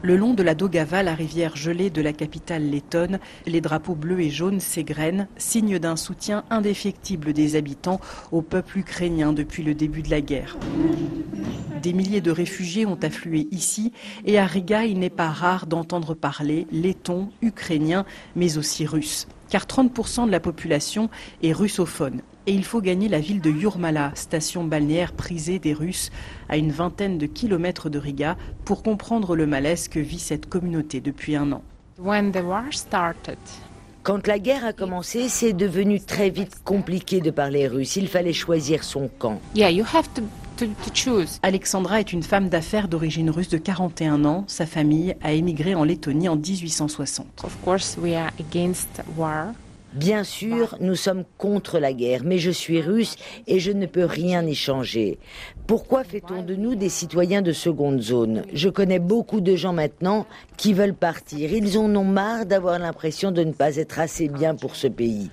Le long de la Dogava, la rivière gelée de la capitale lettonne, les drapeaux bleus et jaunes s'égrènent, signe d'un soutien indéfectible des habitants au peuple ukrainien depuis le début de la guerre. Des milliers de réfugiés ont afflué ici et à Riga, il n'est pas rare d'entendre parler letton, ukrainien, mais aussi russe. Car 30% de la population est russophone et il faut gagner la ville de Yurmala, station balnéaire prisée des Russes, à une vingtaine de kilomètres de Riga, pour comprendre le malaise que vit cette communauté depuis un an. Quand la guerre a commencé, c'est devenu très vite compliqué de parler russe. Il fallait choisir son camp. Alexandra est une femme d'affaires d'origine russe de 41 ans. Sa famille a émigré en Lettonie en 1860. Bien sûr, nous sommes contre la guerre, mais je suis russe et je ne peux rien y changer. Pourquoi fait-on de nous des citoyens de seconde zone? Je connais beaucoup de gens maintenant qui veulent partir. Ils en ont marre d'avoir l'impression de ne pas être assez bien pour ce pays.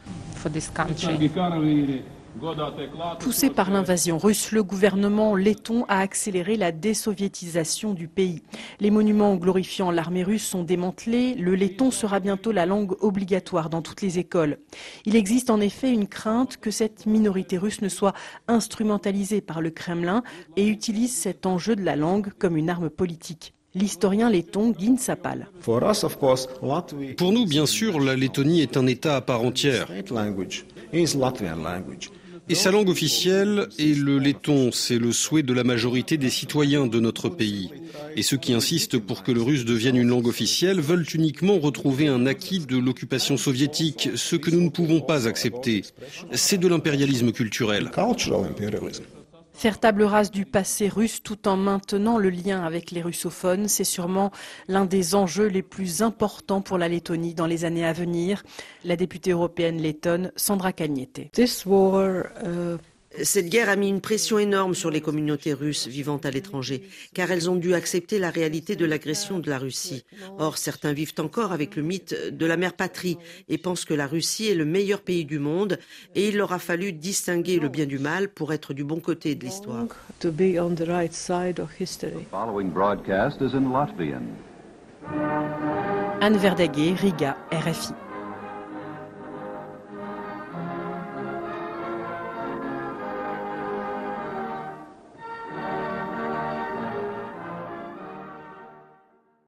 Poussé par l'invasion russe, le gouvernement letton a accéléré la désoviétisation du pays. Les monuments glorifiant l'armée russe sont démantelés. Le letton sera bientôt la langue obligatoire dans toutes les écoles. Il existe en effet une crainte que cette minorité russe ne soit instrumentalisée par le Kremlin et utilise cet enjeu de la langue comme une arme politique l'historien letton Guin Sapal. Pour nous, bien sûr, la Lettonie est un État à part entière. Et sa langue officielle est le letton, c'est le souhait de la majorité des citoyens de notre pays. Et ceux qui insistent pour que le russe devienne une langue officielle veulent uniquement retrouver un acquis de l'occupation soviétique, ce que nous ne pouvons pas accepter. C'est de l'impérialisme culturel. Faire table rase du passé russe tout en maintenant le lien avec les russophones, c'est sûrement l'un des enjeux les plus importants pour la Lettonie dans les années à venir. La députée européenne lettonne Sandra Cagnete. Cette guerre a mis une pression énorme sur les communautés russes vivant à l'étranger, car elles ont dû accepter la réalité de l'agression de la Russie. Or, certains vivent encore avec le mythe de la mère patrie et pensent que la Russie est le meilleur pays du monde, et il leur a fallu distinguer le bien du mal pour être du bon côté de l'histoire. Anne Verdaguet, Riga, RFI.